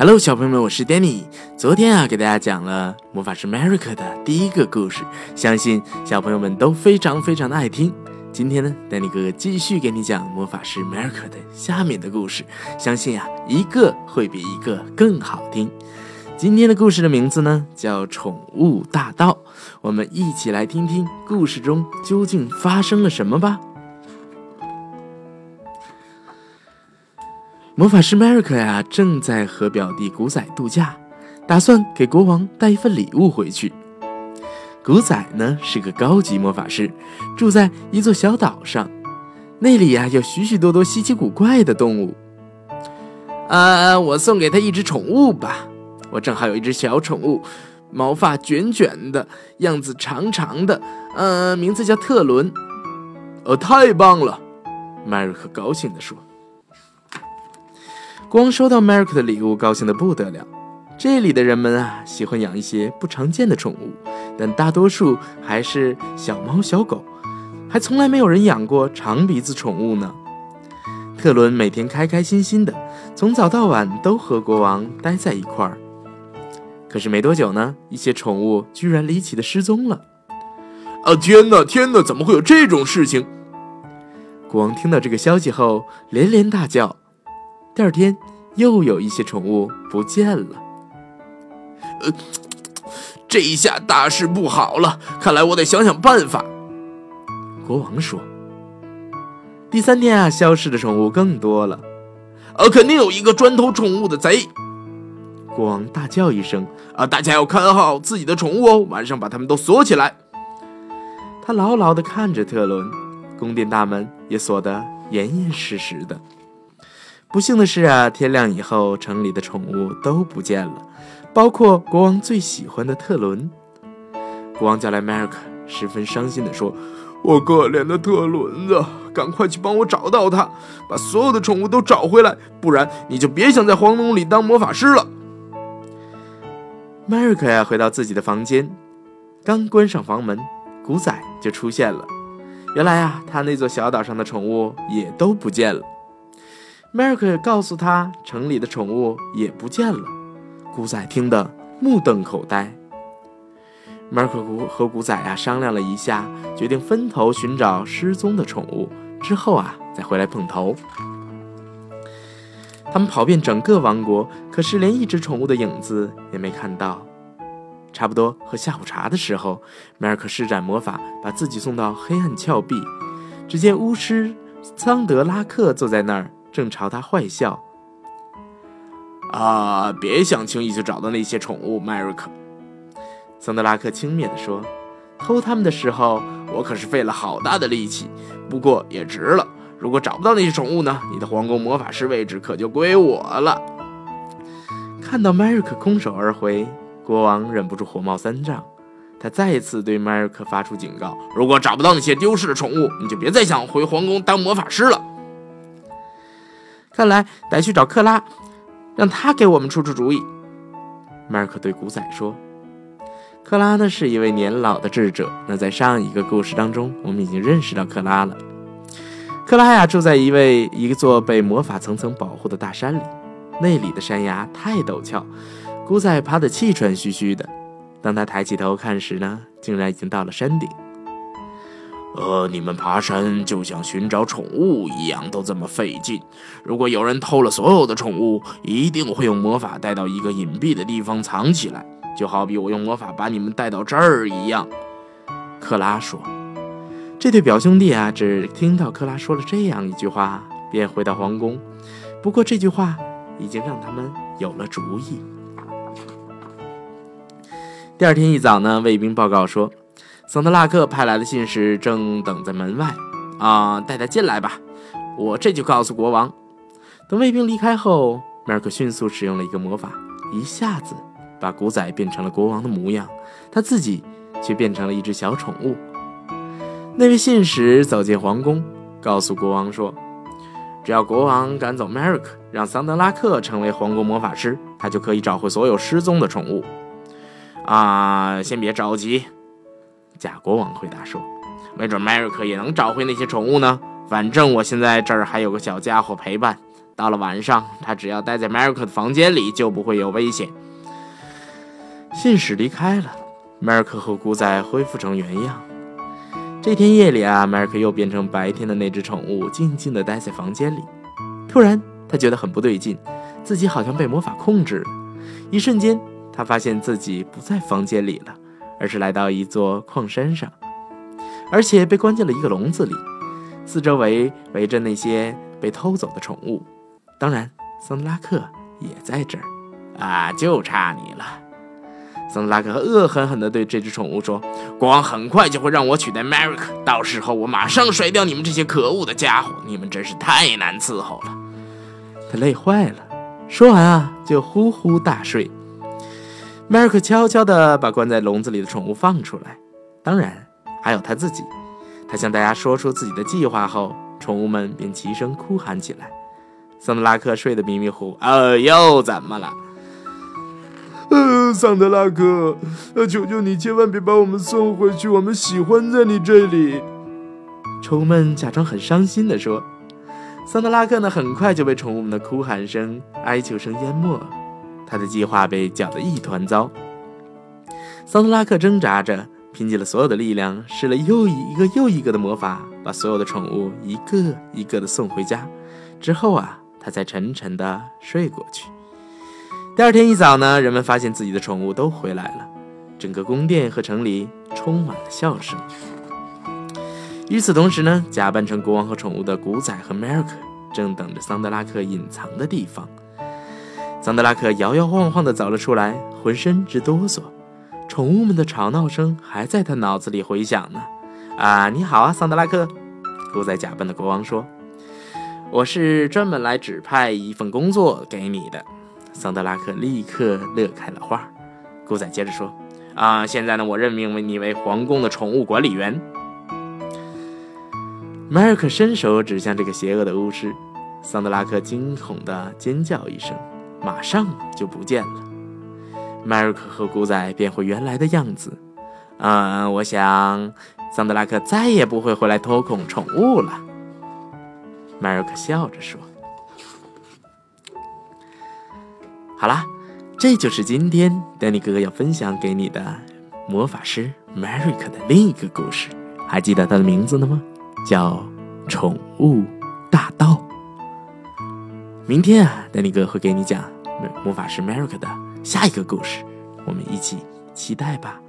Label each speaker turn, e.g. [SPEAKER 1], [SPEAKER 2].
[SPEAKER 1] Hello，小朋友们，我是 Danny。昨天啊，给大家讲了魔法师 Merrick 的第一个故事，相信小朋友们都非常非常的爱听。今天呢，Danny 哥哥继续给你讲魔法师 Merrick 的下面的故事，相信啊，一个会比一个更好听。今天的故事的名字呢，叫《宠物大盗》，我们一起来听听故事中究竟发生了什么吧。魔法师 m e r i c 呀，正在和表弟古仔度假，打算给国王带一份礼物回去。古仔呢是个高级魔法师，住在一座小岛上，那里呀有许许多多稀奇古怪的动物。啊，我送给他一只宠物吧，我正好有一只小宠物，毛发卷卷的，样子长长的，呃，名字叫特伦。
[SPEAKER 2] 呃，太棒了
[SPEAKER 1] ，Merrick 高兴地说。光收到 Merrick 的礼物，高兴的不得了。这里的人们啊，喜欢养一些不常见的宠物，但大多数还是小猫小狗，还从来没有人养过长鼻子宠物呢。特伦每天开开心心的，从早到晚都和国王待在一块儿。可是没多久呢，一些宠物居然离奇的失踪了。
[SPEAKER 2] 啊，天哪，天哪，怎么会有这种事情？
[SPEAKER 1] 国王听到这个消息后，连连大叫。第二天，又有一些宠物不见了。
[SPEAKER 2] 呃，这一下大事不好了，看来我得想想办法。
[SPEAKER 1] 国王说：“第三天啊，消失的宠物更多了。
[SPEAKER 2] 呃，肯定有一个专偷宠物的贼。”
[SPEAKER 1] 国王大叫一声：“
[SPEAKER 2] 啊，大家要看好自己的宠物哦，晚上把它们都锁起来。”
[SPEAKER 1] 他牢牢地看着特伦，宫殿大门也锁得严严实实的。不幸的是啊，天亮以后，城里的宠物都不见了，包括国王最喜欢的特伦。国王叫来 Merrick，十分伤心地说：“
[SPEAKER 2] 我可怜的特伦子，赶快去帮我找到他，把所有的宠物都找回来，不然你就别想在皇宫里当魔法师了。
[SPEAKER 1] ”Merrick 呀，回到自己的房间，刚关上房门，古仔就出现了。原来啊，他那座小岛上的宠物也都不见了。迈克告诉他，城里的宠物也不见了。古仔听得目瞪口呆。Merrick 和古仔啊商量了一下，决定分头寻找失踪的宠物，之后啊再回来碰头。他们跑遍整个王国，可是连一只宠物的影子也没看到。差不多喝下午茶的时候，Merrick 施展魔法，把自己送到黑暗峭壁。只见巫师桑德拉克坐在那儿。正朝他坏笑。
[SPEAKER 2] 啊，别想轻易就找到那些宠物，迈瑞克。
[SPEAKER 1] 桑德拉克轻蔑地说：“偷他们的时候，我可是费了好大的力气，不过也值了。如果找不到那些宠物呢？你的皇宫魔法师位置可就归我了。”看到迈瑞克空手而回，国王忍不住火冒三丈。他再次对迈瑞克发出警告：“
[SPEAKER 2] 如果找不到那些丢失的宠物，你就别再想回皇宫当魔法师了。”
[SPEAKER 1] 看来得去找克拉，让他给我们出出主意。迈克对古仔说：“克拉呢是一位年老的智者。那在上一个故事当中，我们已经认识到克拉了。克拉呀，住在一位一座被魔法层层保护的大山里，那里的山崖太陡峭，古仔爬得气喘吁吁的。当他抬起头看时呢，竟然已经到了山顶。”
[SPEAKER 2] 呃，你们爬山就像寻找宠物一样，都这么费劲。如果有人偷了所有的宠物，一定会用魔法带到一个隐蔽的地方藏起来，就好比我用魔法把你们带到这儿一样。
[SPEAKER 1] 克拉说：“这对表兄弟啊，只听到克拉说了这样一句话，便回到皇宫。不过这句话已经让他们有了主意。”第二天一早呢，卫兵报告说。桑德拉克派来的信使正等在门外，啊，带他进来吧，我这就告诉国王。等卫兵离开后，迈克迅速使用了一个魔法，一下子把古仔变成了国王的模样，他自己却变成了一只小宠物。那位信使走进皇宫，告诉国王说：“只要国王赶走迈克，让桑德拉克成为皇宫魔法师，他就可以找回所有失踪的宠物。”啊，先别着急。假国王回答说：“没准迈瑞克也能找回那些宠物呢。反正我现在这儿还有个小家伙陪伴，到了晚上，他只要待在 Merrick 的房间里，就不会有危险。信使离开了，Merrick 和古仔恢复成原样。这天夜里啊，Merrick 又变成白天的那只宠物，静静地待在房间里。突然，他觉得很不对劲，自己好像被魔法控制了。一瞬间，他发现自己不在房间里了，而是来到一座矿山上，而且被关进了一个笼子里。四周围围着那些被偷走的宠物，当然，桑德拉克也在这儿。啊，就差你了！桑德拉克恶狠狠地对这只宠物说：“国王很快就会让我取代 m e r i c 到时候我马上甩掉你们这些可恶的家伙！你们真是太难伺候了。”他累坏了，说完啊，就呼呼大睡。Merrick 悄悄地把关在笼子里的宠物放出来，当然还有他自己。他向大家说出自己的计划后，宠物们便齐声哭喊起来。桑德拉克睡得迷迷糊糊，呃，又怎么了？
[SPEAKER 3] 呃，桑德拉克，呃，求求你千万别把我们送回去，我们喜欢在你这里。
[SPEAKER 1] 宠物们假装很伤心地说。桑德拉克呢，很快就被宠物们的哭喊声、哀求声淹没，他的计划被搅得一团糟。桑德拉克挣扎着，拼尽了所有的力量，施了又一个又一个的魔法，把所有的宠物一个一个的送回家。之后啊，他才沉沉的睡过去。第二天一早呢，人们发现自己的宠物都回来了，整个宫殿和城里充满了笑声。与此同时呢，假扮成国王和宠物的古仔和 Merrick 正等着桑德拉克隐藏的地方。桑德拉克摇摇晃晃地走了出来，浑身直哆嗦。宠物们的吵闹声还在他脑子里回响呢。啊，你好啊，桑德拉克！古仔假扮的国王说：“我是专门来指派一份工作给你的。”桑德拉克立刻乐开了花。古仔接着说：“啊，现在呢，我任命为你为皇宫的宠物管理员。”迈尔克伸手指向这个邪恶的巫师，桑德拉克惊恐地尖叫一声，马上就不见了。迈尔克和古仔变回原来的样子。嗯，我想桑德拉克再也不会回来偷孔宠物了。迈尔克笑着说：“好啦，这就是今天丹尼哥哥要分享给你的魔法师迈尔克的另一个故事。还记得他的名字了吗？”叫宠物大盗。明天啊，丹尼哥会给你讲魔法师 m e r i c 的下一个故事，我们一起期待吧。